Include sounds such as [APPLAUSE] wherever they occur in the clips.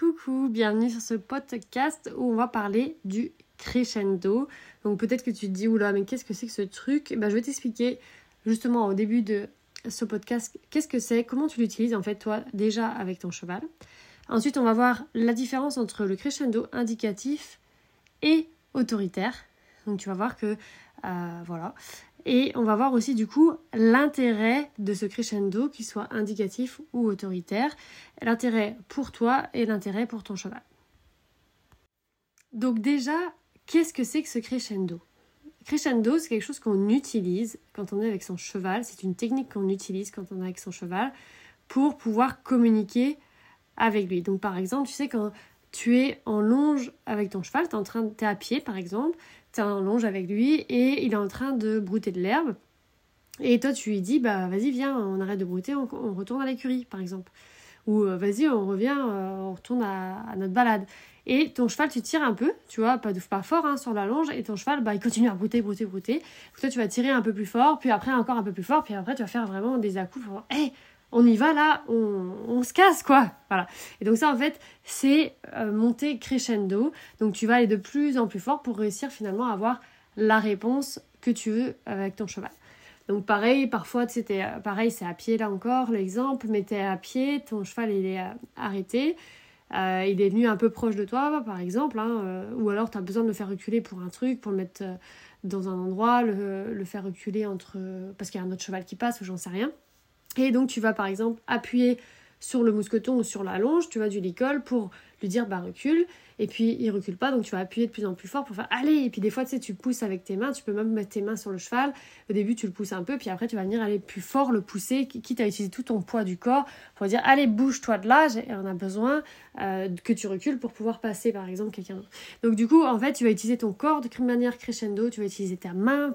Coucou, bienvenue sur ce podcast où on va parler du crescendo. Donc peut-être que tu te dis, oula, mais qu'est-ce que c'est que ce truc? Ben, Je vais t'expliquer justement au début de ce podcast qu'est-ce que c'est, comment tu l'utilises en fait toi déjà avec ton cheval. Ensuite, on va voir la différence entre le crescendo indicatif et autoritaire. Donc tu vas voir que, euh, voilà. Et on va voir aussi du coup l'intérêt de ce crescendo, qu'il soit indicatif ou autoritaire, l'intérêt pour toi et l'intérêt pour ton cheval. Donc déjà, qu'est-ce que c'est que ce crescendo? Crescendo, c'est quelque chose qu'on utilise quand on est avec son cheval, c'est une technique qu'on utilise quand on est avec son cheval pour pouvoir communiquer avec lui. Donc par exemple, tu sais quand tu es en longe avec ton cheval, tu es, train, es à pied par exemple, tu es en longe avec lui et il est en train de brouter de l'herbe. Et toi, tu lui dis, bah vas-y, viens, on arrête de brouter, on, retourne à l'écurie, par exemple. Ou euh, vas-y, on revient, euh, on retourne à, notre balade. Et ton cheval, tu tires un peu, tu vois, pas, pas fort hein, sur la longe, et ton cheval, bah, il continue à brouter, brouter, brouter. Donc toi, tu vas tirer un peu plus fort, puis après encore un peu plus fort, puis après, tu vas faire vraiment des à-coups pour on y va là, on, se casse quoi. Voilà. Et donc ça en fait, c'est euh, monter crescendo. Donc tu vas aller de plus en plus fort pour réussir finalement à avoir la réponse que tu veux avec ton cheval. Donc pareil, parfois c'était euh, pareil, c'est à pied là encore l'exemple, mais tu es à pied, ton cheval il est euh, arrêté. il est venu un peu proche de toi, par exemple, hein, ou alors tu as besoin de le faire reculer pour un truc, pour le mettre dans un endroit, le, le faire reculer entre. parce qu'il y a un autre cheval qui passe, ou j'en sais rien. Et donc tu vas par exemple appuyer sur le mousqueton ou sur la longe, tu vas du licol pour lui dire bah recule. Et puis il recule pas donc tu vas appuyer de plus en plus fort pour faire allez et puis des fois tu sais tu pousses avec tes mains tu peux même mettre tes mains sur le cheval. Au début tu le pousses un peu puis après tu vas venir aller plus fort le pousser quitte à utiliser tout ton poids du corps pour dire allez bouge-toi de là on a besoin euh, que tu recules pour pouvoir passer par exemple quelqu'un donc du coup en fait tu vas utiliser ton corps de manière crescendo tu vas utiliser ta main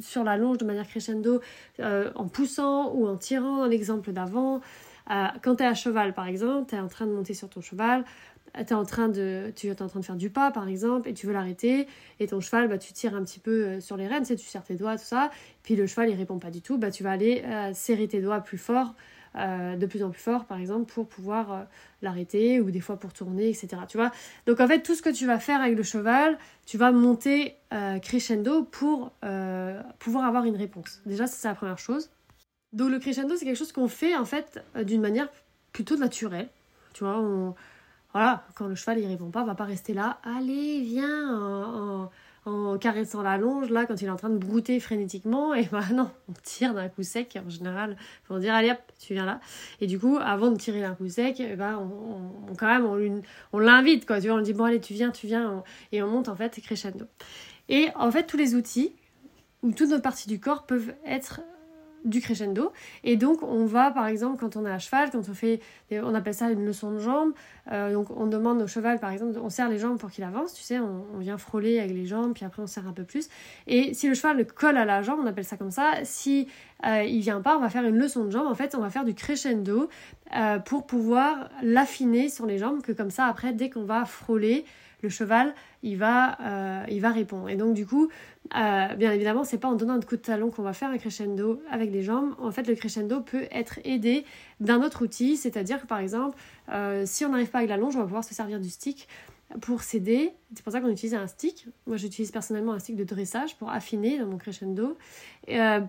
sur la longe de manière crescendo euh, en poussant ou en tirant l'exemple d'avant. Euh, quand tu es à cheval, par exemple, tu es en train de monter sur ton cheval, en train de, tu es en train de faire du pas, par exemple, et tu veux l'arrêter, et ton cheval, bah, tu tires un petit peu euh, sur les rênes, tu, tu serres tes doigts, tout ça, puis le cheval, il répond pas du tout, bah, tu vas aller euh, serrer tes doigts plus fort, de plus en plus fort, par exemple, pour pouvoir l'arrêter, ou des fois pour tourner, etc. Tu vois Donc en fait, tout ce que tu vas faire avec le cheval, tu vas monter crescendo pour pouvoir avoir une réponse. Déjà, c'est la première chose. Donc le crescendo, c'est quelque chose qu'on fait en fait euh, d'une manière plutôt naturelle. Tu vois, voilà, quand le cheval il répond pas, on va pas rester là, allez, viens, en, caressant la longe, là, quand il est en train de brouter frénétiquement. Et bah non, on tire d'un coup sec en général pour dire, allez hop, tu viens là. Et du coup, avant de tirer d'un coup sec, bah, on, quand même, on, on l'invite, quoi. Tu vois, on lui dit, bon, allez, tu viens, tu viens. et on monte en fait crescendo. Et en fait, tous les outils, ou toutes nos parties du corps peuvent être du crescendo. Et donc, on va, par exemple, quand on est à cheval, quand on fait, on appelle ça une leçon de jambes, euh, donc on demande au cheval, par exemple, on serre les jambes pour qu'il avance, tu sais, on, vient frôler avec les jambes, puis après on serre un peu plus. Et si le cheval colle à la jambe, on appelle ça comme ça, si euh, il vient pas, on va faire une leçon de jambes, en fait, on va faire du crescendo euh, pour pouvoir l'affiner sur les jambes, que comme ça, après, dès qu'on va frôler, le cheval, il va, euh, il va répondre. Et donc, du coup, euh, bien évidemment, c'est pas en donnant un coup de talon qu'on va faire un crescendo avec les jambes. En fait, le crescendo peut être aidé d'un autre outil, c'est-à-dire que par exemple, euh, si on n'arrive pas avec la longe, on va pouvoir se servir du stick pour s'aider. C'est pour ça qu'on utilise un stick. Moi, j'utilise personnellement un stick de dressage pour affiner dans mon crescendo.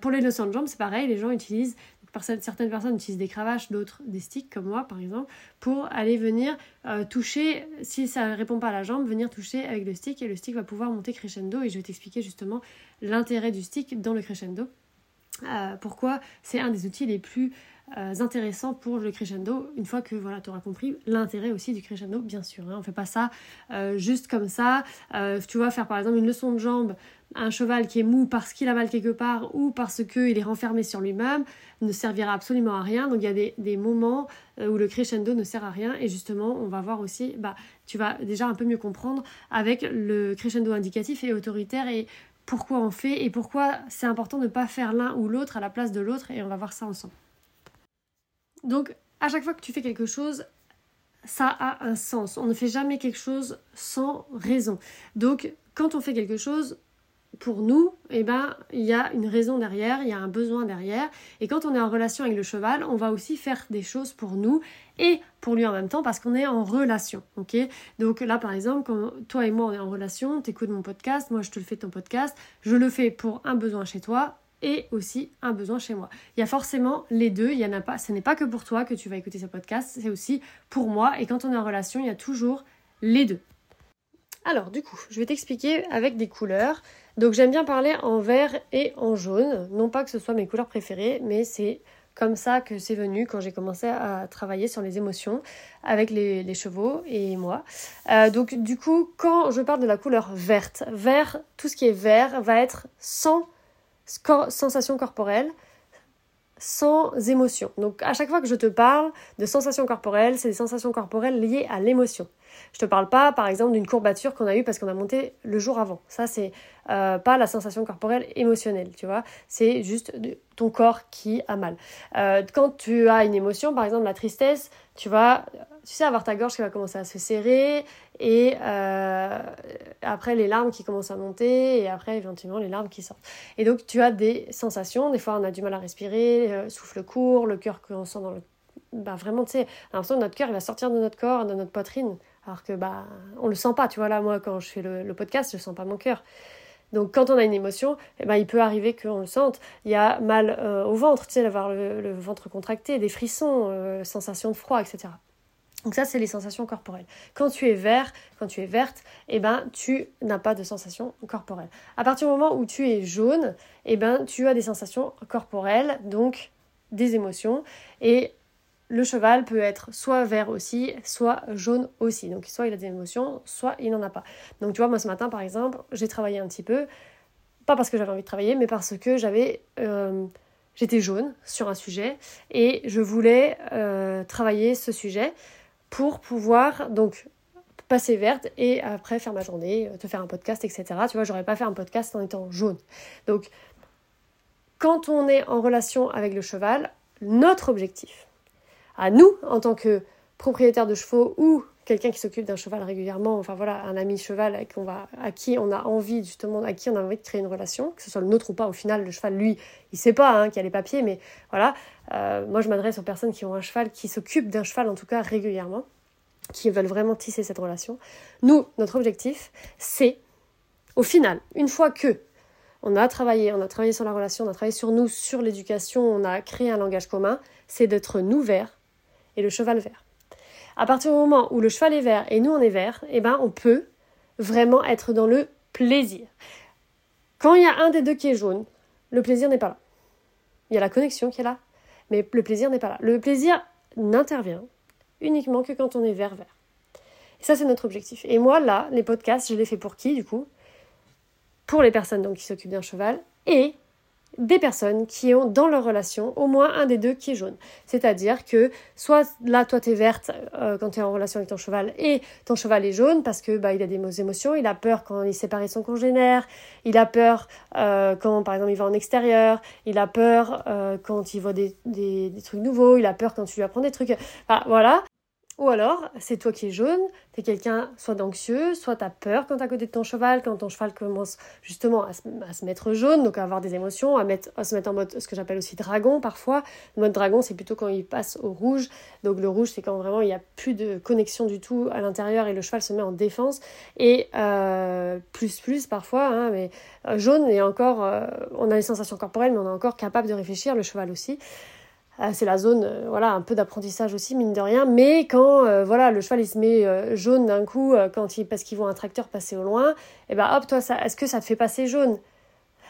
pour les leçons de jambes, c'est pareil. Les gens utilisent certaines personnes utilisent des cravaches, d'autres des sticks, comme moi par exemple, pour aller venir euh, toucher, si ça ne répond pas à la jambe, venir toucher avec le stick et le stick va pouvoir monter crescendo et je vais t'expliquer justement l'intérêt du stick dans le crescendo. Euh, pourquoi c'est un des outils les plus euh, intéressants pour le crescendo, une fois que voilà, tu auras compris l'intérêt aussi du crescendo, bien sûr. Hein, on fait pas ça juste comme ça. tu vois, faire par exemple une leçon de jambe un cheval qui est mou parce qu'il a mal quelque part ou parce qu'il est renfermé sur lui-même ne servira absolument à rien. Donc il y a des, moments euh, où le crescendo ne sert à rien et justement on va voir aussi, bah, tu vas déjà un peu mieux comprendre avec le crescendo indicatif et autoritaire et pourquoi on fait et pourquoi c'est important de ne pas faire l'un ou l'autre à la place de l'autre et on va voir ça ensemble. Donc à chaque fois que tu fais quelque chose, ça a un sens. On ne fait jamais quelque chose sans raison. Donc quand on fait quelque chose, pour nous, eh ben, il y a une raison derrière, il y a un besoin derrière. Et quand on est en relation avec le cheval, on va aussi faire des choses pour nous et pour lui en même temps parce qu'on est en relation. ok? Donc là, par exemple, quand toi et moi, on est en relation, tu écoutes mon podcast, moi je te le fais ton podcast, je le fais pour un besoin chez toi et aussi un besoin chez moi. Il y a forcément les deux, il y en a pas, ce n'est pas que pour toi que tu vas écouter ce podcast, c'est aussi pour moi. Et quand on est en relation, il y a toujours les deux. Alors, du coup, je vais t'expliquer avec des couleurs. Donc j'aime bien parler en vert et en jaune. Non pas que ce soit mes couleurs préférées, mais c'est comme ça que c'est venu quand j'ai commencé à travailler sur les émotions avec les, chevaux et moi. Euh, donc du coup, quand je parle de la couleur verte, vert, tout ce qui est vert va être sans sensation corporelle, sans émotion. Donc à chaque fois que je te parle de sensations corporelles, c'est des sensations corporelles liées à l'émotion. Je te parle pas, par exemple, d'une courbature qu'on a eue parce qu'on a monté le jour avant. Ça, c'est euh, pas la sensation corporelle émotionnelle, tu vois. C'est juste ton corps qui a mal. Euh, quand tu as une émotion, par exemple la tristesse, tu vas, tu sais, avoir ta gorge qui va commencer à se serrer et euh, après les larmes qui commencent à monter et après éventuellement les larmes qui sortent. Et donc tu as des sensations. Des fois, on a du mal à respirer, souffle court, le cœur qu'on sent dans le bah vraiment tu sais l'impression que notre cœur il va sortir de notre corps de notre poitrine alors que bah on le sent pas, tu vois là moi quand je fais le, podcast, je sens pas mon cœur. Donc quand on a une émotion, eh ben, il peut arriver qu'on le sente. Il y a mal euh, au ventre, tu sais, d'avoir le, ventre contracté, des frissons, euh, sensation de froid, etc. Donc ça, c'est les sensations corporelles. Quand tu es vert, quand tu es verte, eh ben, tu n'as pas de sensations corporelles. À partir du moment où tu es jaune, eh ben, tu as des sensations corporelles, donc des émotions. Et le cheval peut être soit vert aussi, soit jaune aussi. Donc soit il a des émotions, soit il n'en a pas. Donc tu vois, moi ce matin par exemple, j'ai travaillé un petit peu, pas parce que j'avais envie de travailler, mais parce que j'avais... Euh, j'étais jaune sur un sujet et je voulais euh, travailler ce sujet pour pouvoir donc passer verte et après faire ma journée, te faire un podcast, etc. Tu vois, j'aurais pas fait un podcast en étant jaune. Donc, quand on est en relation avec le cheval, notre objectif, à nous en tant que propriétaire de chevaux ou quelqu'un qui s'occupe d'un cheval régulièrement, enfin voilà, un ami cheval à qui on a envie justement, à qui on a envie de créer une relation, que ce soit le nôtre ou pas, au final, le cheval, lui, il sait pas hein, qu'il y a les papiers, mais voilà, euh, moi je m'adresse aux personnes qui ont un cheval, qui s'occupent d'un cheval en tout cas régulièrement, qui veulent vraiment tisser cette relation. Nous, notre objectif, c'est, au final, une fois que on a travaillé, on a travaillé sur la relation, on a travaillé sur nous, sur l'éducation, on a créé un langage commun, c'est d'être nous verts et le cheval vert. À partir du moment où le cheval est vert et nous on est vert, eh ben on peut vraiment être dans le plaisir. Quand il y a un des deux qui est jaune, le plaisir n'est pas là. Il y a la connexion qui est là, mais le plaisir n'est pas là. Le plaisir n'intervient uniquement que quand on est vert-vert. Et ça, c'est notre objectif. Et moi, là, les podcasts, je les fais pour qui, du coup? Pour les personnes donc, qui s'occupent d'un cheval et des personnes qui ont dans leur relation au moins un des deux qui est jaune. C'est-à-dire que soit là, toi, tu es verte euh, quand tu es en relation avec ton cheval et ton cheval est jaune parce que bah, il a des émotions, il a peur quand il de son congénère, il a peur euh, quand, par exemple, il va en extérieur, il a peur euh, quand il voit des, des, trucs nouveaux, il a peur quand tu lui apprends des trucs. voilà. Ou alors, c'est toi qui es jaune, tu es quelqu'un soit d'anxieux, soit tu as peur quand tu à côté de ton cheval, quand ton cheval commence justement à se, mettre jaune, donc à avoir des émotions, à se mettre en mode ce que j'appelle aussi dragon parfois. Le mode dragon, c'est plutôt quand il passe au rouge. Donc le rouge, c'est quand vraiment il n'y a plus de connexion du tout à l'intérieur et le cheval se met en défense. Et euh, plus plus parfois, hein, mais euh, jaune, et encore, euh, on a les sensations corporelles, mais on est encore capable de réfléchir, le cheval aussi. Ah, c'est la zone euh, voilà un peu d'apprentissage aussi mine de rien. Mais quand euh, voilà le cheval il se met euh, jaune d'un coup quand il parce qu'il voit un tracteur passer au loin et eh ben hop toi ça est-ce que ça te fait passer jaune?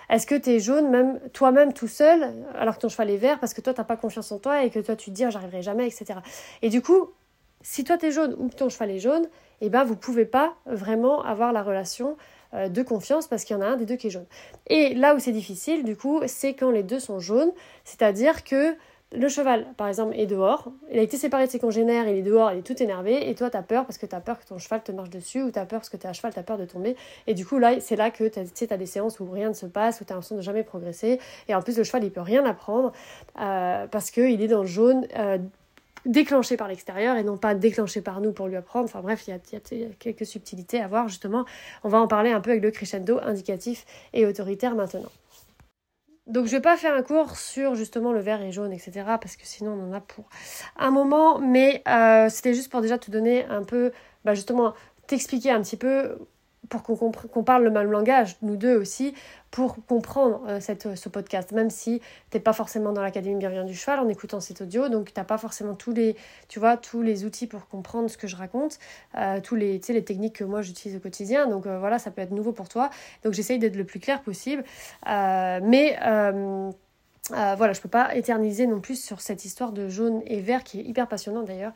Est-ce que tu es jaune même toi-même tout seul alors que ton cheval est vert parce que toi t'as pas confiance en toi et que toi tu te dis ah, j'arriverai jamais etc et du coup si toi tu es jaune ou que ton cheval est jaune et eh ben vous pouvez pas vraiment avoir la relation de confiance parce qu'il y en a un des deux qui est jaune. Et là où c'est difficile, du coup, c'est quand les deux sont jaunes, c'est-à-dire que le cheval, par exemple, est dehors, il a été séparé de ses congénères, il est dehors, il est tout énervé, et toi, t'as peur parce que t'as peur que ton cheval te marche dessus, ou t'as peur parce que t'es à cheval, t'as peur de tomber, et du coup, là, c'est là que t'as des séances où rien ne se passe, où t'as l'impression de jamais progresser, et en plus, le cheval, il peut rien apprendre, euh, parce qu'il est dans le jaune, euh, déclenché par l'extérieur et non pas déclenché par nous pour lui apprendre. Enfin bref, il y, a, quelques subtilités à voir justement. On va en parler un peu avec le crescendo indicatif et autoritaire maintenant. Donc je vais pas faire un cours sur justement le vert et jaune, etc. parce que sinon on en a pour un moment. Mais euh, c'était juste pour déjà te donner un peu, bah, justement, t'expliquer un petit peu pour qu'on parle le même langage, nous deux aussi, pour comprendre euh, ce podcast, même si tu n'es pas forcément dans l'Académie Bienvenue du Cheval en écoutant cet audio, donc tu n'as pas forcément tous les, tu vois, tous les outils pour comprendre ce que je raconte, euh, tous les, les techniques que moi j'utilise au quotidien, donc euh, voilà, ça peut être nouveau pour toi, donc j'essaye d'être le plus clair possible, mais... voilà, je peux pas éterniser non plus sur cette histoire de jaune et vert qui est hyper passionnante d'ailleurs.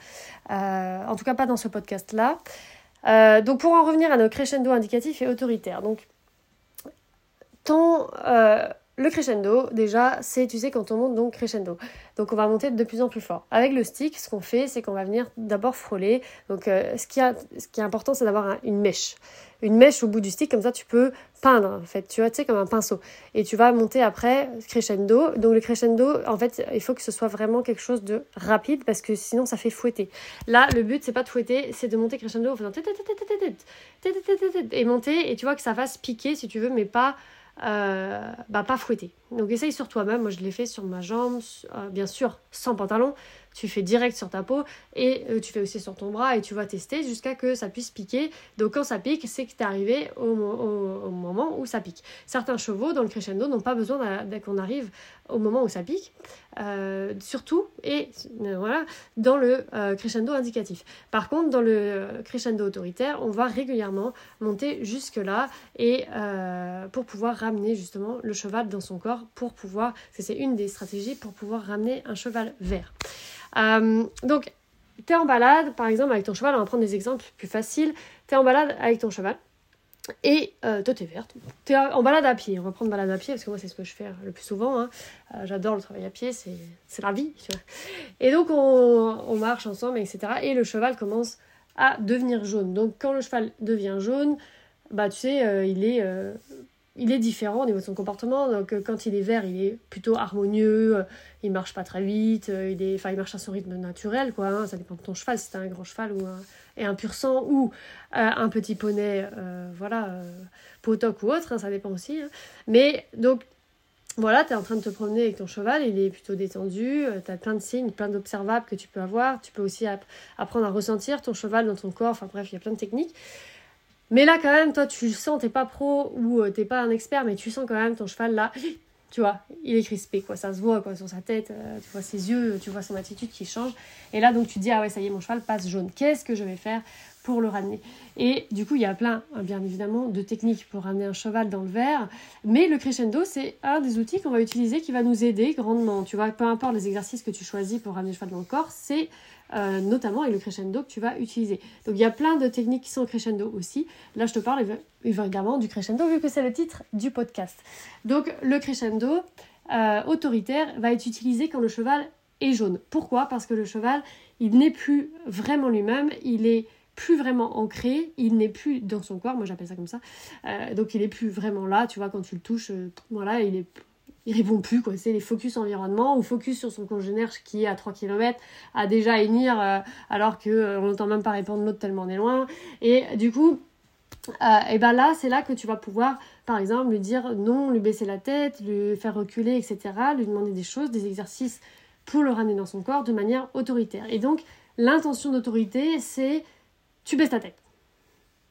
en tout cas, pas dans ce podcast-là. Euh, donc pour en revenir à nos crescendo indicatifs et autoritaires. Donc ton, euh, le crescendo, déjà, c'est, tu sais, quand on monte donc crescendo. Donc on va monter de plus en plus fort. Avec le stick, ce qu'on fait, c'est qu'on va venir d'abord frôler. Donc euh, ce, qui a, ce qui est important, c'est d'avoir une mèche. Une mèche au bout du stick, comme ça tu peux peindre, en fait, tu vois, tu sais, comme un pinceau. Et tu vas monter après crescendo. Donc le crescendo, en fait, il faut que ce soit vraiment quelque chose de rapide, parce que sinon ça fait fouetter. Là, le but, c'est pas de fouetter, c'est de monter crescendo en faisant et monter, et tu vois que ça fasse piquer, si tu veux, mais pas euh, bah, pas fouetter. Donc essaye sur toi-même, moi je l'ai fait sur ma jambe, euh, bien sûr sans pantalon, tu fais direct sur ta peau et euh, tu fais aussi sur ton bras et tu vas tester jusqu'à que ça puisse piquer. Donc quand ça pique, c'est que tu es arrivé au, moment ça pique. Certains chevaux dans le crescendo n'ont pas besoin qu'on arrive au moment où ça pique, euh, surtout et euh, voilà dans le crescendo indicatif. Par contre, dans le crescendo autoritaire, on va régulièrement monter jusque là et pour pouvoir ramener justement le cheval dans son corps, pour pouvoir, c'est une des stratégies pour pouvoir ramener un cheval vert. Euh, donc, tu es en balade, par exemple, avec ton cheval, on va prendre des exemples plus faciles. Tu es en balade avec ton cheval et euh, toi, t'es verte. T'es en balade à pied. On va prendre balade à pied parce que moi, c'est ce que je fais le plus souvent. Hein. Euh, j'adore le travail à pied, c'est la vie. Et donc, on, marche ensemble, etc. Et le cheval commence à devenir jaune. Donc, quand le cheval devient jaune, bah, tu sais, euh, il est il est différent au niveau de son comportement. Donc euh, quand il est vert, il est plutôt harmonieux, euh, il marche pas très vite, euh, il, est, il marche à son rythme naturel, quoi. Hein. ça dépend de ton cheval, si c'est un grand cheval ou un, un pur sang ou un petit poney, voilà, potoc ou autre, hein, ça dépend aussi. Hein. Mais donc voilà, tu es en train de te promener avec ton cheval, il est plutôt détendu, tu as plein de signes, plein d'observables que tu peux avoir. Tu peux aussi apprendre à ressentir ton cheval dans ton corps, enfin bref, il y a plein de techniques. Mais là, quand même, toi, tu sens, t'es pas pro ou euh, t'es pas un expert, mais tu sens quand même ton cheval là, tu vois, il est crispé, quoi. Ça se voit, quoi, sur sa tête, euh, tu vois ses yeux, tu vois son attitude qui change. Et là, donc, tu te dis, ah ouais, ça y est, mon cheval passe jaune. Qu'est-ce que je vais faire pour le ramener? Et du coup, il y a plein, hein, bien évidemment, de techniques pour ramener un cheval dans le verre. Mais le crescendo, c'est un des outils qu'on va utiliser qui va nous aider grandement. Tu vois, peu importe les exercices que tu choisis pour ramener le cheval dans le corps, c'est euh, notamment avec le crescendo que tu vas utiliser. Donc il y a plein de techniques qui sont crescendo aussi. Là, je te parle évidemment du crescendo vu que c'est le titre du podcast. Donc le crescendo euh, autoritaire va être utilisé quand le cheval est jaune. Pourquoi? Parce que le cheval, il n'est plus vraiment lui-même, il est plus vraiment ancré, il n'est plus dans son corps, moi j'appelle ça comme ça, euh, donc il est plus vraiment là, tu vois, quand tu le touches, voilà, il est il répond plus quoi, c'est les focus environnement ou focus sur son congénère qui est à 3 km à déjà émir euh, alors que on n'entend même pas répondre l'autre tellement on est loin et du coup et ben là c'est là que tu vas pouvoir par exemple lui dire non, lui baisser la tête, lui faire reculer etc, lui demander des choses, des exercices pour le ramener dans son corps de manière autoritaire et donc l'intention d'autorité c'est tu baisses ta tête.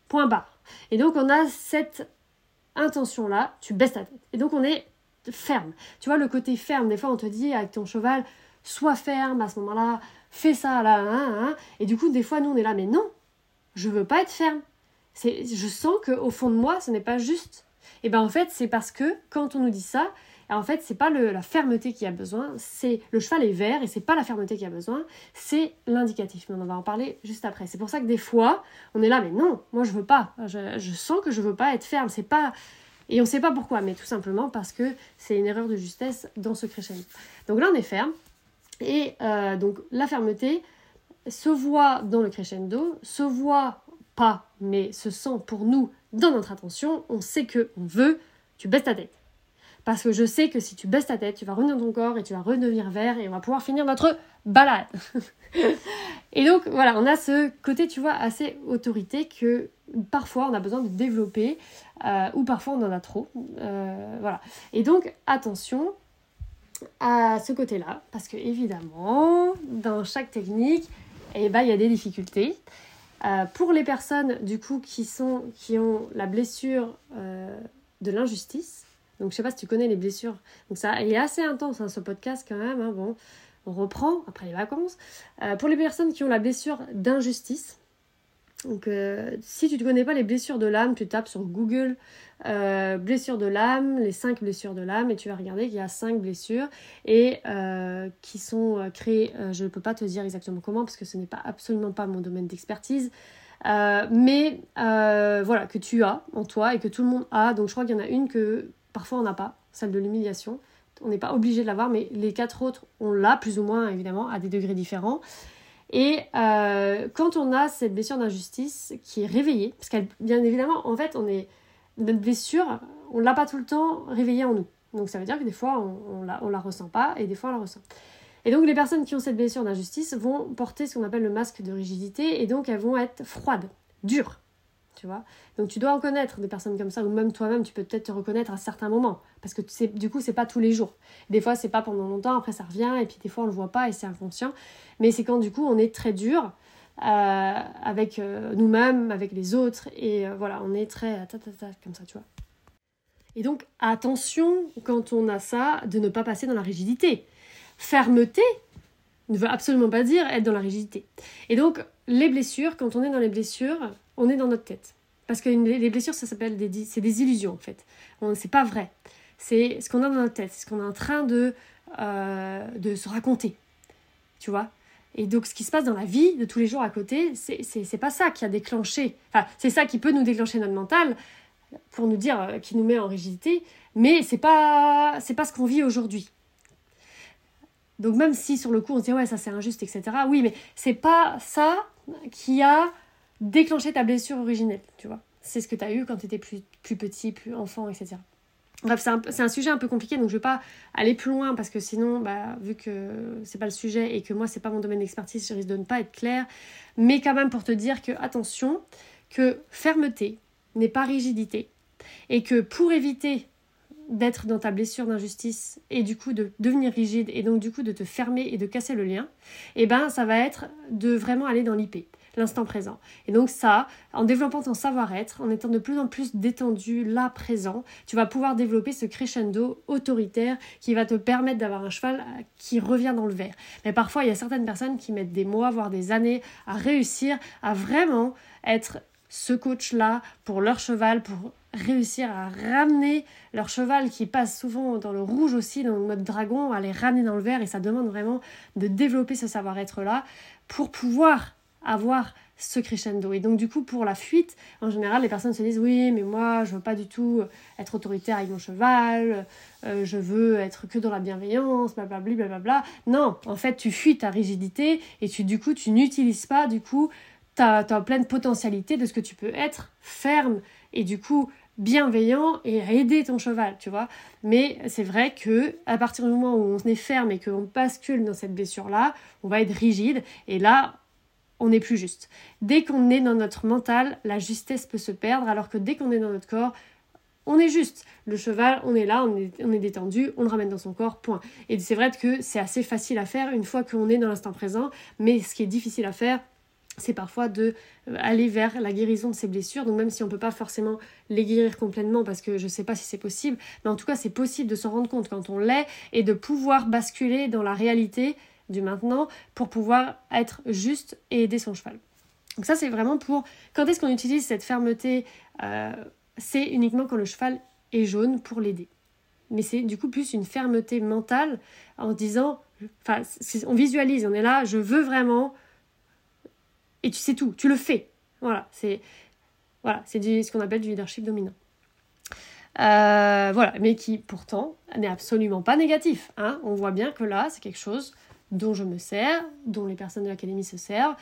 Point barre. Et donc on a cette intention-là, tu baisses ta tête. Et donc on est ferme. Tu vois, le côté ferme, des fois on te dit avec ton cheval, sois ferme à ce moment-là, fais ça là, hein, hein, hein. et du coup des fois nous on est là, mais non, je veux pas être ferme. C'est, je sens que au fond de moi, ce n'est pas juste. Et ben en fait, c'est parce que quand on nous dit ça, en fait, c'est pas la fermeté qui a besoin, c'est le cheval est vert et c'est pas la fermeté qui a besoin, c'est l'indicatif. Mais on va en parler juste après. C'est pour ça que des fois, on est là, mais non, moi je veux pas. Je, sens que je veux pas être ferme. C'est pas et on sait pas pourquoi, mais tout simplement parce que c'est une erreur de justesse dans ce crescendo. Donc là, on est ferme et euh, donc la fermeté se voit dans le crescendo, se voit pas, mais se sent pour nous dans notre attention. On sait que on veut. Tu baisses ta tête Parce que je sais que si tu baisses ta tête, tu vas revenir dans ton corps et tu vas redevenir vert et on va pouvoir finir notre balade. [LAUGHS] et donc voilà, on a ce côté, tu vois, assez autorité que parfois on a besoin de développer euh, ou parfois on en a trop. Euh, voilà. Et donc attention à ce côté-là, parce que évidemment, dans chaque technique, eh ben, il y a des difficultés. Euh, pour les personnes du coup qui, sont, qui ont la blessure de l'injustice, donc je sais pas si tu connais les blessures, donc ça il est assez intense hein, ce podcast quand même, hein. bon, on reprend après les vacances. pour les personnes qui ont la blessure d'injustice, donc, euh, si tu ne connais pas les blessures de l'âme, tu tapes sur Google euh, blessures de l'âme, les 5 blessures de l'âme, et tu vas regarder qu'il y a 5 blessures et euh, qui sont créées. je ne peux pas te dire exactement comment parce que ce n'est pas absolument pas mon domaine d'expertise. mais voilà, que tu as en toi et que tout le monde a. Donc, je crois qu'il y en a une que parfois on n'a pas, celle de l'humiliation. On n'est pas obligé de l'avoir, mais les quatre autres, on l'a plus ou moins, évidemment, à des degrés différents. Et euh, quand on a cette blessure d'injustice qui est réveillée, parce qu'elle, bien évidemment, en fait, on est notre blessure, on l'a pas tout le temps réveillée en nous. Donc ça veut dire que des fois, on, on, la, on la ressent pas et des fois, on la ressent. Et donc les personnes qui ont cette blessure d'injustice vont porter ce qu'on appelle le masque de rigidité et donc elles vont être froides, dures tu vois. Donc tu dois en connaître des personnes comme ça, ou même toi-même, tu peux peut-être te reconnaître à certains moments, parce que du coup, c'est pas tous les jours. Des fois, c'est pas pendant longtemps, après ça revient, et puis des fois, on le voit pas et c'est inconscient. Mais c'est quand du coup, on est très dur euh, avec euh, nous-mêmes, avec les autres, et euh, voilà, on est très ta, ta, ta, comme ça, tu vois. Et donc, attention quand on a ça, de ne pas passer dans la rigidité. Fermeté ne veut absolument pas dire être dans la rigidité. Et donc, les blessures, quand on est dans les blessures, on est dans notre tête. Parce que les blessures, ça s'appelle des, c'est des illusions en fait. C'est pas vrai. C'est ce qu'on a dans notre tête, c'est ce qu'on est en train de, euh, de se raconter. Tu vois? Et donc, ce qui se passe dans la vie de tous les jours à côté, c'est pas ça qui a déclenché. Enfin, c'est ça qui peut nous déclencher notre mental pour nous dire, euh, qui nous met en rigidité, mais c'est pas, c'est pas ce qu'on vit aujourd'hui. Donc, même si sur le coup on se dit, ouais, ça c'est injuste, etc. Oui, mais c'est pas ça qui a déclencher ta blessure originelle, tu vois. C'est ce que tu as eu quand tu étais plus, plus petit, plus enfant, etc. Bref, c'est un, un, sujet un peu compliqué, donc je vais pas aller plus loin parce que sinon, bah, vu que c'est pas le sujet et que moi c'est pas mon domaine d'expertise, je risque de ne pas être clair. Mais quand même pour te dire que attention, que fermeté n'est pas rigidité et que pour éviter d'être dans ta blessure d'injustice et du coup de devenir rigide et donc du coup de te fermer et de casser le lien, eh ben ça va être de vraiment aller dans l'IP l'instant présent. Et donc ça, en développant ton savoir-être, en étant de plus en plus détendu là présent, tu vas pouvoir développer ce crescendo autoritaire qui va te permettre d'avoir un cheval euh, qui revient dans le vert. Mais parfois, il y a certaines personnes qui mettent des mois, voire des années à réussir à vraiment être ce coach-là pour leur cheval, pour réussir à ramener leur cheval qui passe souvent dans le rouge aussi, dans le mode dragon, à les ramener dans le vert et ça demande vraiment de développer ce savoir-être-là pour pouvoir avoir ce crescendo. Et donc du coup, pour la fuite, en général, les personnes se disent oui, mais moi, je veux pas du tout être autoritaire avec mon cheval, euh, je veux être que dans la bienveillance, blablabla, blablabla. Non, en fait, tu fuis ta rigidité et tu du coup, tu n'utilises pas du coup ta, ta pleine potentialité de ce que tu peux être ferme et du coup bienveillant et aider ton cheval, tu vois. Mais c'est vrai que à partir du moment où on est ferme et qu'on bascule dans cette blessure là, on va être rigide et là on n'est plus juste. Dès qu'on est dans notre mental, la justesse peut se perdre, alors que dès qu'on est dans notre corps, on est juste. Le cheval, on est là, on est, on est détendu, on le ramène dans son corps, point. Et c'est vrai que c'est assez facile à faire une fois qu'on est dans l'instant présent, mais ce qui est difficile à faire, c'est parfois de euh, aller vers la guérison de ces blessures. Donc même si on ne peut pas forcément les guérir complètement parce que je ne sais pas si c'est possible, mais en tout cas c'est possible de s'en rendre compte quand on l'est et de pouvoir basculer dans la réalité du maintenant pour pouvoir être juste et aider son cheval. Donc ça c'est vraiment pour quand est-ce qu'on utilise cette fermeté euh, c'est uniquement quand le cheval est jaune pour l'aider. Mais c'est du coup plus une fermeté mentale en disant, enfin on visualise, on est là, je veux vraiment et tu sais tout, tu le fais. Voilà, c'est voilà, ce qu'on appelle du leadership dominant. Euh, voilà, mais qui pourtant n'est absolument pas négatif. Hein. On voit bien que là, c'est quelque chose dont je me sers, dont les personnes de l'académie se servent,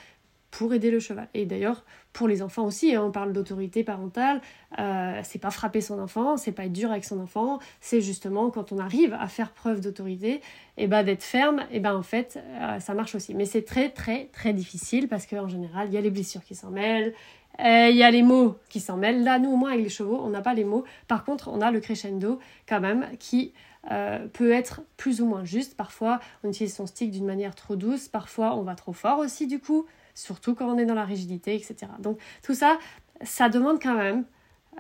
pour aider le cheval. Et d'ailleurs, pour les enfants aussi, hein, on parle d'autorité parentale, euh, c'est pas frapper son enfant, c'est pas être dur avec son enfant, c'est justement quand on arrive à faire preuve d'autorité, et ben d'être ferme, et ben en fait, euh, ça marche aussi. Mais c'est très très très difficile parce qu'en général, il y a les blessures qui s'en mêlent, euh, il y a les mots qui s'en mêlent. Là, nous, au moins, avec les chevaux, on n'a pas les mots. Par contre, on a le crescendo, quand même, qui euh, peut être plus ou moins juste. Parfois, on utilise son stick d'une manière trop douce. Parfois, on va trop fort aussi, du coup. Surtout quand on est dans la rigidité, etc. Donc, tout ça, ça demande quand même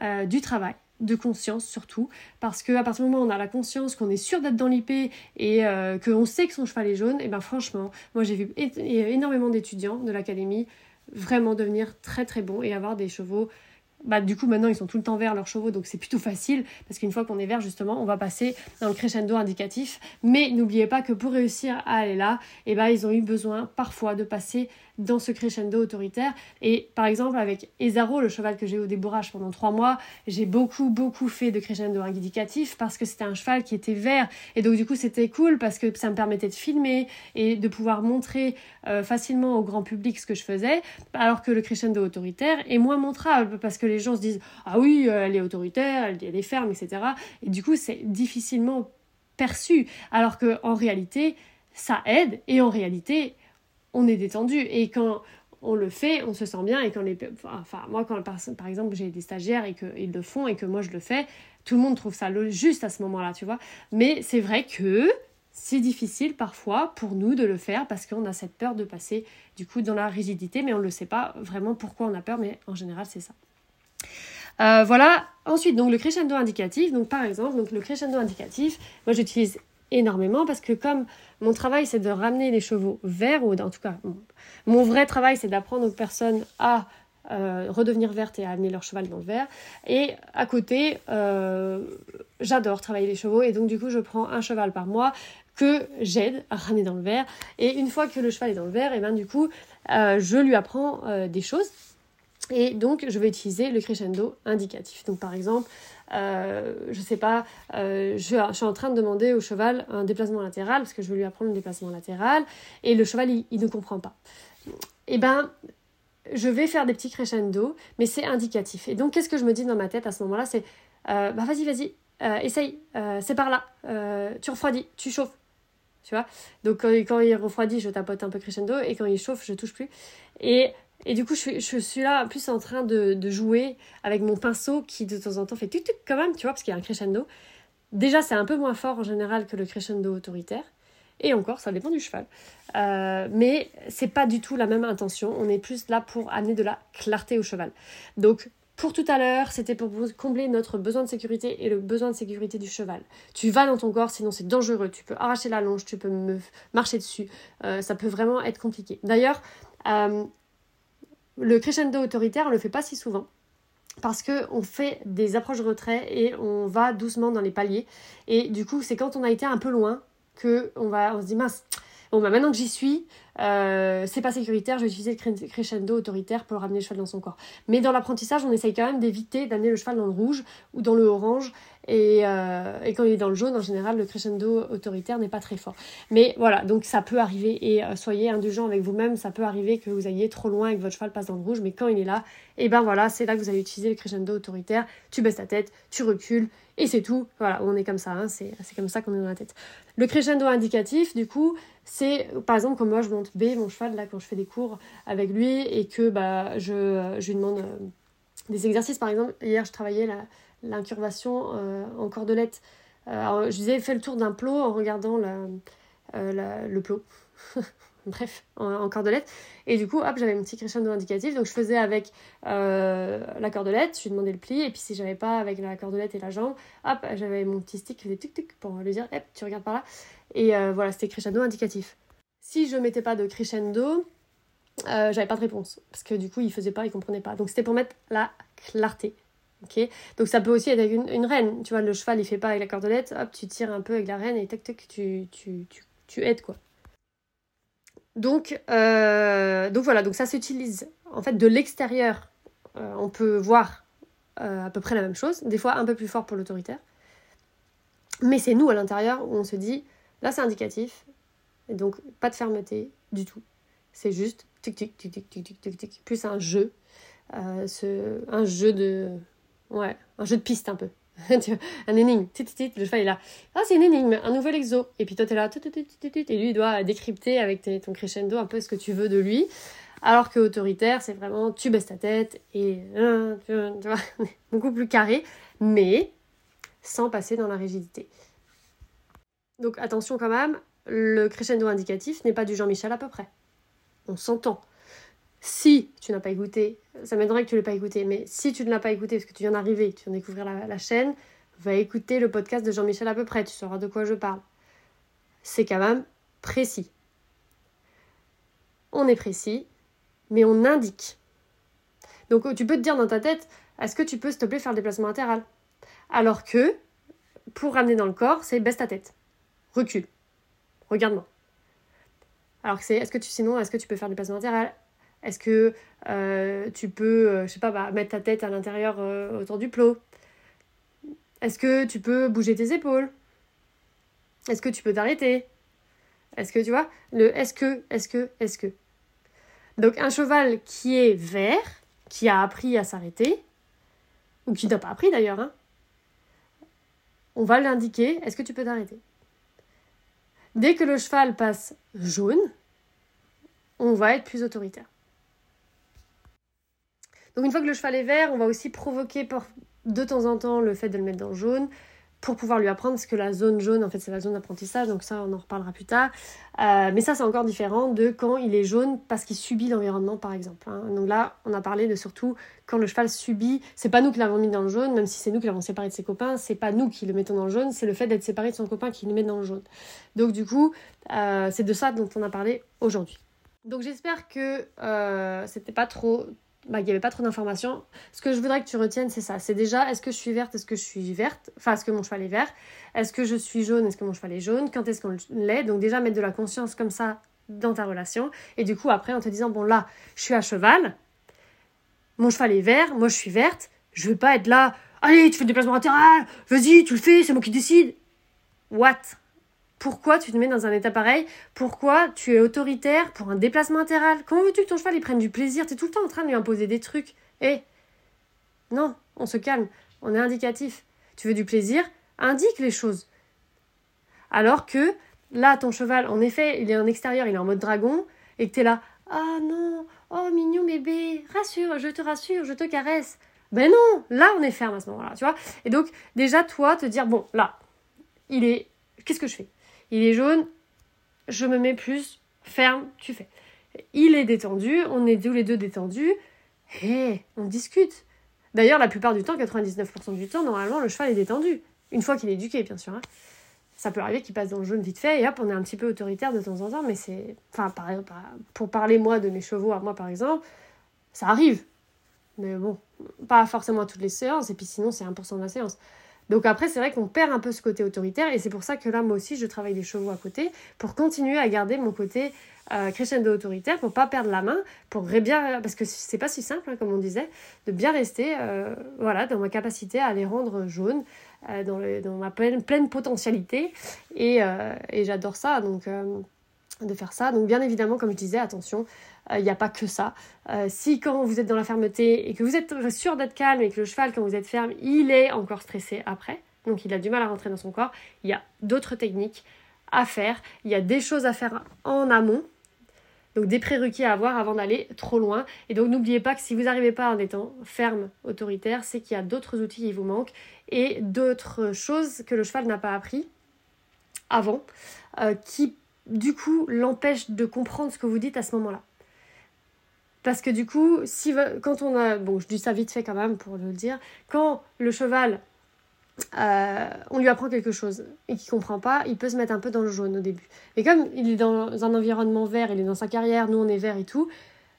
euh, du travail de conscience surtout, parce qu'à partir du moment où on a la conscience qu'on est sûr d'être dans l'IP et qu'on sait que son cheval est jaune, et ben franchement, moi j'ai vu énormément d'étudiants de l'académie vraiment devenir très très bon et avoir des chevaux. Bah, du coup, maintenant, ils sont tout le temps verts, leurs chevaux, donc c'est plutôt facile, parce qu'une fois qu'on est vert, justement, on va passer dans le crescendo indicatif. Mais n'oubliez pas que pour réussir à aller là, eh ben, ils ont eu besoin parfois de passer dans ce crescendo autoritaire. Et par exemple, avec Ezaro, le cheval que j'ai au débourrage pendant trois mois, j'ai beaucoup, beaucoup fait de crescendo indicatif parce que c'était un cheval qui était vert. Et donc, du coup, c'était cool parce que ça me permettait de filmer et de pouvoir montrer euh, facilement au grand public ce que je faisais. Alors que le crescendo autoritaire est moins montrable parce que les gens se disent Ah oui, elle est autoritaire, elle est ferme, etc. Et du coup, c'est difficilement perçu. Alors qu'en réalité, ça aide et en réalité, on est détendu. Et quand on le fait, on se sent bien. Et quand les. Enfin, moi, quand par exemple j'ai des stagiaires et qu'ils le font et que moi je le fais, tout le monde trouve ça juste à ce moment-là, tu vois. Mais c'est vrai que c'est difficile parfois pour nous de le faire parce qu'on a cette peur de passer du coup dans la rigidité, mais on ne sait pas vraiment pourquoi on a peur, mais en général c'est ça. Euh, voilà. Ensuite, donc le crescendo indicatif. Donc par exemple, le crescendo indicatif, moi j'utilise énormément parce que comme mon travail c'est de ramener les chevaux vers, ou en tout cas mon vrai travail c'est d'apprendre aux personnes à euh, redevenir vertes et à amener leur cheval dans le vert. Et à côté, euh, j'adore travailler les chevaux et donc du coup je prends un cheval par mois que j'aide à ramener dans le vert. Et une fois que le cheval est dans le vert, et ben du coup euh, je lui apprends des choses. Et donc je vais utiliser le crescendo indicatif. Donc par exemple, euh, je sais pas, euh, je, suis en train de demander au cheval un déplacement latéral parce que je veux lui apprendre le déplacement latéral et le cheval il, ne comprend pas. Et eh ben, je vais faire des petits crescendo, mais c'est indicatif. Et donc, qu'est-ce que je me dis dans ma tête à ce moment-là C'est euh, bah vas-y, vas-y, essaye, c'est par là, tu refroidis, tu chauffes. Tu vois? Donc, quand, il refroidit, je tapote un peu crescendo et quand il chauffe, je touche plus. Et et du coup, je, suis là plus en train de, jouer avec mon pinceau qui de temps en temps fait tuc tuc quand même, tu vois, parce qu'il y a un crescendo. Déjà, c'est un peu moins fort en général que le crescendo autoritaire. Et encore, ça dépend du cheval. Euh, mais c'est pas du tout la même intention. On est plus là pour amener de la clarté au cheval. Donc, pour tout à l'heure, c'était pour combler notre besoin de sécurité et le besoin de sécurité du cheval. Tu vas dans ton corps, sinon c'est dangereux. Tu peux arracher la longe, tu peux me marcher dessus. Euh, ça peut vraiment être compliqué. D'ailleurs, euh, le crescendo autoritaire, on le fait pas si souvent. Parce que on fait des approches de retrait et on va doucement dans les paliers. Et du coup c'est quand on a été un peu loin que on on se dit mince bon bah maintenant que j'y suis euh, c'est pas sécuritaire je vais utiliser le crescendo autoritaire pour ramener le cheval dans son corps. Mais dans l'apprentissage on essaye quand même d'éviter d'amener le cheval dans le rouge ou dans le orange euh, et, quand il est dans le jaune, en général, le crescendo autoritaire n'est pas très fort. Mais voilà, donc ça peut arriver et euh, soyez indulgents avec vous-même. Ça peut arriver que vous ayez trop loin et que votre cheval passe dans le rouge, mais quand il est là, et eh ben voilà, c'est là que vous allez utiliser le crescendo autoritaire. Tu baisses ta tête, tu recules et c'est tout. Voilà, on est comme ça, hein, c'est comme ça qu'on est dans la tête. Le crescendo indicatif, du coup, c'est par exemple comme moi je monte B, mon cheval, là, quand je fais des cours avec lui et que bah, je, je lui demande euh, des exercices. Par exemple, hier, je travaillais là l'incurvation euh, en cordelette. Euh, alors, je disais, fais le tour d'un plot en regardant euh, le plot. [LAUGHS] Bref, en, cordelette. Et du coup, hop, j'avais mon petit crescendo indicatif. Donc, je faisais avec la cordelette, je lui demandais le pli. Et puis, si j'avais pas avec la cordelette et la jambe, hop, j'avais mon petit stick qui faisait tuk-tuk pour lui dire, hop, tu regardes par là. Et voilà, c'était crescendo indicatif. Si je mettais pas de crescendo, j'avais pas de réponse. Parce que du coup, il faisait pas, il comprenait pas. Donc, c'était pour mettre la clarté. Donc ça peut aussi être avec une, reine. Tu vois, le cheval, il fait pas avec la cordelette, hop, tu tires un peu avec la reine et tac, tac, tu, tu, tu, tu aides, quoi. Donc, euh, donc voilà, donc ça s'utilise en fait de l'extérieur. Euh, on peut voir euh, à peu près la même chose, des fois un peu plus fort pour l'autoritaire. Mais c'est nous à l'intérieur où on se dit, là c'est indicatif, et donc pas de fermeté du tout. C'est juste tic tic tic tic tic tic tic tic, plus un jeu, ce, un jeu de, ouais, un jeu de piste un peu. [LAUGHS] un énigme, le cheval est là. Ah, c'est une énigme, un nouvel exo. Et puis toi, t'es là, et lui, il doit décrypter avec ton crescendo un peu ce que tu veux de lui. Alors que autoritaire, c'est vraiment tu baisses ta tête et euh, tu vois, [LAUGHS] beaucoup plus carré, mais sans passer dans la rigidité. Donc attention quand même, le crescendo indicatif n'est pas du Jean-Michel à peu près. On s'entend. Si tu n'as pas écouté, ça m'aiderait que tu ne l'aies pas écouté, mais si tu ne l'as pas écouté parce que tu viens d'arriver, tu viens de découvrir la, chaîne, va écouter le podcast de Jean-Michel à peu près, tu sauras de quoi je parle. C'est quand même précis. On est précis, mais on indique. Donc tu peux te dire dans ta tête, est-ce que tu peux s'il te plaît faire le déplacement latéral Alors que, pour ramener dans le corps, c'est baisse ta tête. Recule. Regarde-moi. Alors que c'est, est-ce que tu, sinon, est-ce que tu peux faire le déplacement latéral Est-ce que euh, tu peux, euh, je sais pas, bah, mettre ta tête à l'intérieur euh, autour du plot? Est-ce que tu peux bouger tes épaules? Est-ce que tu peux t'arrêter? Est-ce que tu vois Le est-ce que, est-ce que, est-ce que? Donc un cheval qui est vert, qui a appris à s'arrêter, ou qui n'a pas appris d'ailleurs, hein, on va l'indiquer, est-ce que tu peux t'arrêter? Dès que le cheval passe jaune, on va être plus autoritaire. Donc une fois que le cheval est vert, on va aussi provoquer de temps en temps le fait de le mettre dans le jaune pour pouvoir lui apprendre, parce que la zone jaune, en fait, c'est la zone d'apprentissage, donc ça, on en reparlera plus tard. Euh, mais ça, c'est encore différent de quand il est jaune parce qu'il subit l'environnement, par exemple. Hein. Donc là, on a parlé de surtout quand le cheval subit, c'est pas nous qui l'avons mis dans le jaune, même si c'est nous qui l'avons séparé de ses copains, c'est pas nous qui le mettons dans le jaune, c'est le fait d'être séparé de son copain qui le met dans le jaune. Donc du coup, euh, c'est de ça dont on a parlé aujourd'hui. Donc j'espère que euh, c'était pas trop bah, il n'y avait pas trop d'informations. Ce que je voudrais que tu retiennes, c'est ça. C'est déjà, est-ce que je suis verte, est-ce que je suis verte? Enfin, est-ce que mon cheval est vert? Est-ce que je suis jaune, est-ce que mon cheval est jaune? Quand est-ce qu'on l'est? Donc déjà, mettre de la conscience comme ça dans ta relation. Et du coup, après, en te disant, bon là, je suis à cheval, mon cheval est vert, moi je suis verte, je veux pas être là, allez, tu fais le déplacement latéral, vas-y, tu le fais, c'est moi qui décide. What? Pourquoi tu te mets dans un état pareil Pourquoi tu es autoritaire pour un déplacement latéral Comment veux-tu que ton cheval il prenne du plaisir? Tu es tout le temps en train de lui imposer des trucs. Eh Non, on se calme, on est indicatif. Tu veux du plaisir? Indique les choses. Alors que là, ton cheval, en effet, il est en extérieur, il est en mode dragon, et que tu es là, ah non, oh mignon bébé, rassure, je te rassure, je te caresse. Ben non, là on est ferme à ce moment-là, tu vois. Et donc déjà toi te dire bon là, il est, qu'est-ce que je fais? Il est jaune, je me mets plus ferme, tu fais. Il est détendu, on est tous les deux détendus, et on discute. D'ailleurs, la plupart du temps, 99% du temps, normalement, le cheval est détendu. Une fois qu'il est éduqué, bien sûr. Hein. Ça peut arriver qu'il passe dans le jaune vite fait, et hop, on est un petit peu autoritaire de temps en temps, mais c'est. Enfin, par pour parler, moi, de mes chevaux à moi, par exemple, ça arrive. Mais bon, pas forcément à toutes les séances, et puis sinon, c'est 1% de la séance. Donc après, c'est vrai qu'on perd un peu ce côté autoritaire et c'est pour ça que là, moi aussi, je travaille des chevaux à côté pour continuer à garder mon côté euh, crescendo autoritaire pour pas perdre la main, pour bien, parce que c'est pas si simple, hein, comme on disait, de bien rester, euh, voilà, dans ma capacité à les rendre jaunes, euh, dans, dans, ma pleine, pleine potentialité et, et j'adore ça, donc de faire ça. Donc bien évidemment, comme je disais, attention, il euh, n'y a pas que ça. Euh, si quand vous êtes dans la fermeté et que vous êtes sûr d'être calme et que le cheval, quand vous êtes ferme, il est encore stressé après, donc il a du mal à rentrer dans son corps, il y a d'autres techniques à faire, il y a des choses à faire en amont, donc des prérequis à avoir avant d'aller trop loin. Et donc n'oubliez pas que si vous n'arrivez pas en étant ferme, autoritaire, c'est qu'il y a d'autres outils qui vous manquent et d'autres choses que le cheval n'a pas appris avant, euh, qui du coup l'empêchent de comprendre ce que vous dites à ce moment-là. Parce que du coup, si, quand on a... Bon, je dis ça vite fait quand même pour le dire. Quand le cheval, euh, on lui apprend quelque chose et qu'il comprend pas, il peut se mettre un peu dans le jaune au début. Et comme il est dans un environnement vert, il est dans sa carrière, nous on est vert et tout,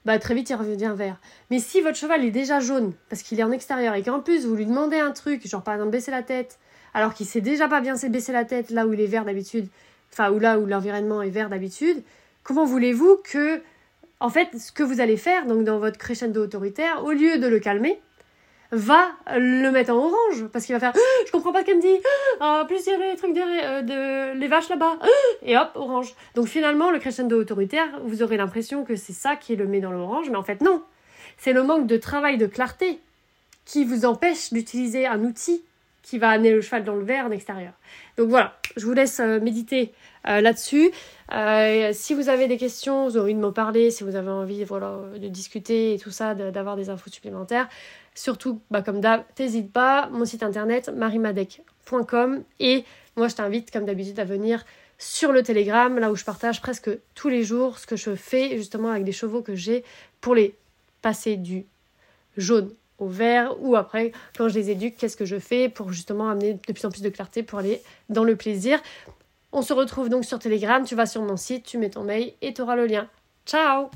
bah très vite il revient vert. Mais si votre cheval est déjà jaune, parce qu'il est en extérieur et qu'en plus vous lui demandez un truc, genre par exemple baisser la tête, alors qu'il sait déjà pas bien baisser la tête là où il est vert d'habitude, enfin ou là où l'environnement est vert d'habitude, comment voulez-vous que en fait, ce que vous allez faire, donc dans votre crescendo autoritaire, au lieu de le calmer, va le mettre en orange? Parce qu'il va faire [GASPS] je comprends pas ce qu'elle me dit. [GASPS] En plus il y a les trucs de, euh, de les vaches là-bas. [GASPS] Et hop orange. Donc finalement le crescendo autoritaire vous aurez l'impression que c'est ça qui le met dans l'orange mais en fait non. C'est le manque de travail de clarté qui vous empêche d'utiliser un outil qui va amener le cheval dans le vert en extérieur. Donc voilà, je vous laisse euh, méditer euh, là-dessus. Euh, si vous avez des questions, vous avez envie de m'en parler, si vous avez envie de discuter et tout ça, d'avoir des infos supplémentaires, surtout, bah, comme d'hab, n'hésite pas. Mon site internet, marimadec.com. Et moi, je t'invite, comme d'habitude, à venir sur le Telegram, là où je partage presque tous les jours ce que je fais justement avec des chevaux que j'ai pour les passer du jaune au vert ou après quand je les éduque qu'est-ce que je fais pour justement amener de plus en plus de clarté pour aller dans le plaisir. On se retrouve donc sur Telegram tu vas sur mon site tu mets ton mail et tu auras le lien. Ciao